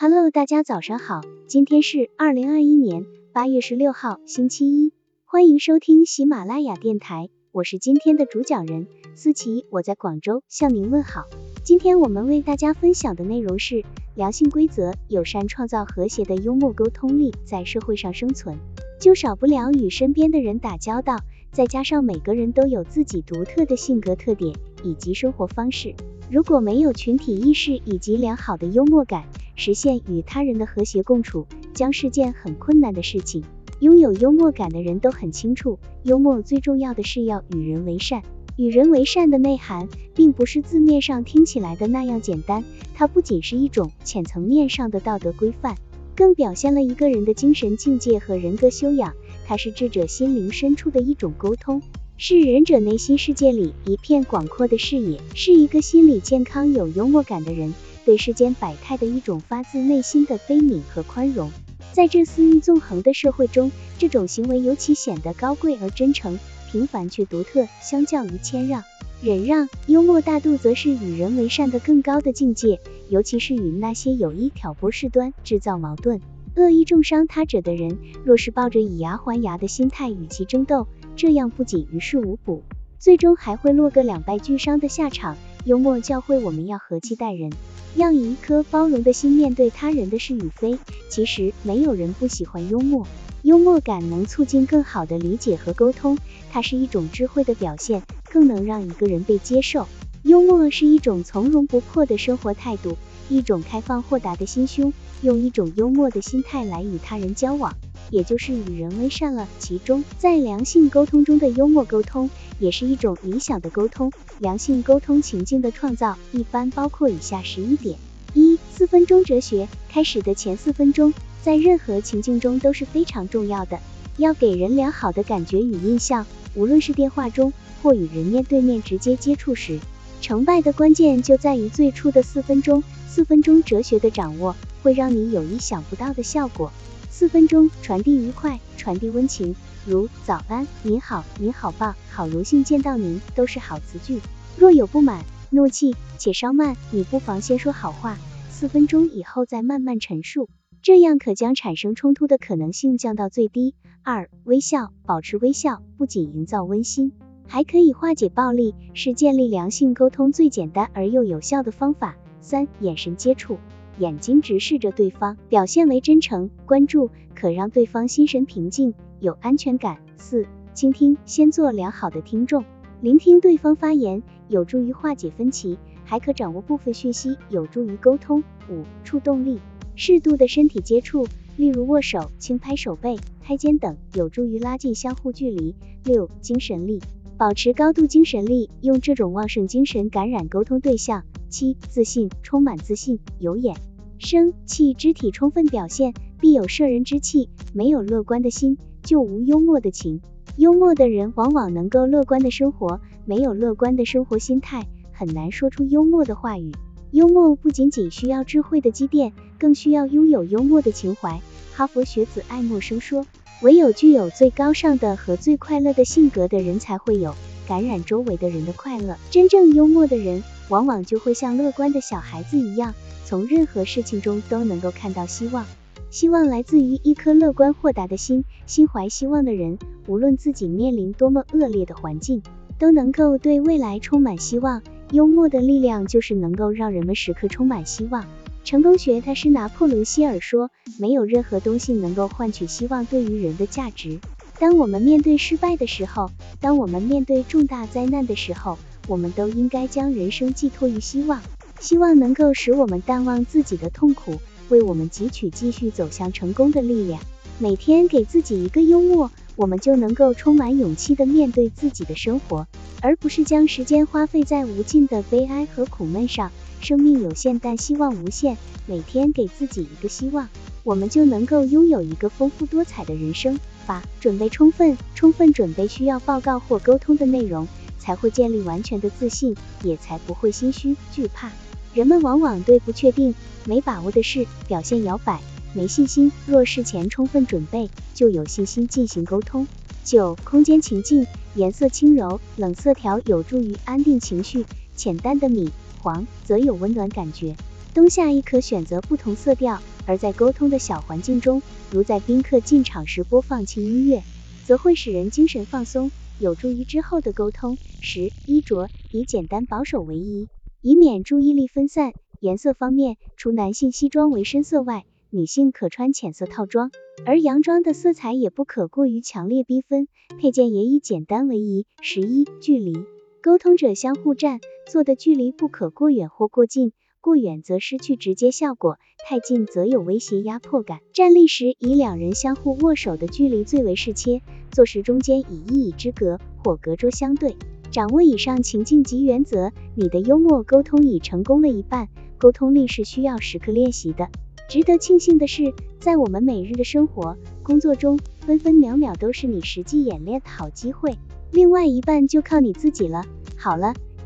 Hello，大家早上好，今天是二零二一年八月十六号，星期一，欢迎收听喜马拉雅电台，我是今天的主讲人思琪，我在广州向您问好。今天我们为大家分享的内容是良性规则，友善创造和谐的幽默沟通力，在社会上生存，就少不了与身边的人打交道，再加上每个人都有自己独特的性格特点以及生活方式，如果没有群体意识以及良好的幽默感。实现与他人的和谐共处将是件很困难的事情。拥有幽默感的人都很清楚，幽默最重要的是要与人为善。与人为善的内涵，并不是字面上听起来的那样简单，它不仅是一种浅层面上的道德规范，更表现了一个人的精神境界和人格修养。它是智者心灵深处的一种沟通，是仁者内心世界里一片广阔的视野，是一个心理健康、有幽默感的人。对世间百态的一种发自内心的悲悯和宽容，在这私欲纵横的社会中，这种行为尤其显得高贵而真诚，平凡却独特。相较于谦让、忍让，幽默大度则是与人为善的更高的境界，尤其是与那些有意挑拨事端、制造矛盾、恶意重伤他者的人，若是抱着以牙还牙的心态与其争斗，这样不仅于事无补，最终还会落个两败俱伤的下场。幽默教会我们要和气待人。要以一颗包容的心面对他人的是与非。其实没有人不喜欢幽默，幽默感能促进更好的理解和沟通，它是一种智慧的表现，更能让一个人被接受。幽默是一种从容不迫的生活态度，一种开放豁达的心胸，用一种幽默的心态来与他人交往。也就是与人为善了。其中，在良性沟通中的幽默沟通，也是一种理想的沟通。良性沟通情境的创造，一般包括以下十一点：一、四分钟哲学。开始的前四分钟，在任何情境中都是非常重要的，要给人良好的感觉与印象。无论是电话中，或与人面对面直接接触时，成败的关键就在于最初的四分钟。四分钟哲学的掌握，会让你有意想不到的效果。四分钟传递愉快，传递温情，如早安、您好、您好棒、好荣幸见到您，都是好词句。若有不满、怒气，且稍慢，你不妨先说好话，四分钟以后再慢慢陈述，这样可将产生冲突的可能性降到最低。二、微笑，保持微笑，不仅营造温馨，还可以化解暴力，是建立良性沟通最简单而又有效的方法。三、眼神接触。眼睛直视着对方，表现为真诚、关注，可让对方心神平静，有安全感。四、倾听，先做良好的听众，聆听对方发言，有助于化解分歧，还可掌握部分讯息，有助于沟通。五、触动力，适度的身体接触，例如握手、轻拍手背、拍肩等，有助于拉近相互距离。六、精神力，保持高度精神力，用这种旺盛精神感染沟通对象。七、自信，充满自信，有眼。生气，肢体充分表现，必有摄人之气。没有乐观的心，就无幽默的情。幽默的人往往能够乐观的生活，没有乐观的生活心态，很难说出幽默的话语。幽默不仅仅需要智慧的积淀，更需要拥有幽默的情怀。哈佛学子爱默生说，唯有具有最高尚的和最快乐的性格的人，才会有感染周围的人的快乐。真正幽默的人，往往就会像乐观的小孩子一样。从任何事情中都能够看到希望，希望来自于一颗乐观豁达的心。心怀希望的人，无论自己面临多么恶劣的环境，都能够对未来充满希望。幽默的力量就是能够让人们时刻充满希望。成功学大师拿破仑希尔说：“没有任何东西能够换取希望对于人的价值。当我们面对失败的时候，当我们面对重大灾难的时候，我们都应该将人生寄托于希望。”希望能够使我们淡忘自己的痛苦，为我们汲取继续走向成功的力量。每天给自己一个幽默，我们就能够充满勇气的面对自己的生活，而不是将时间花费在无尽的悲哀和苦闷上。生命有限，但希望无限。每天给自己一个希望，我们就能够拥有一个丰富多彩的人生。八、准备充分，充分准备需要报告或沟通的内容，才会建立完全的自信，也才不会心虚惧怕。人们往往对不确定、没把握的事表现摇摆、没信心。若事前充分准备，就有信心进行沟通。九、空间情境，颜色轻柔，冷色调有助于安定情绪。浅淡的米黄则有温暖感觉。冬夏亦可选择不同色调，而在沟通的小环境中，如在宾客进场时播放轻音乐，则会使人精神放松，有助于之后的沟通。十、衣着以简单保守为宜，以免注意力分散。颜色方面，除男性西装为深色外，女性可穿浅色套装，而洋装的色彩也不可过于强烈缤纷，配件也以简单为宜。十一、距离，沟通者相互站，坐的距离不可过远或过近。过远则失去直接效果，太近则有威胁压迫感。站立时以两人相互握手的距离最为适切，坐时中间以一椅之隔或隔桌相对。掌握以上情境及原则，你的幽默沟通已成功了一半。沟通力是需要时刻练习的。值得庆幸的是，在我们每日的生活、工作中，分分秒秒都是你实际演练的好机会。另外一半就靠你自己了。好了。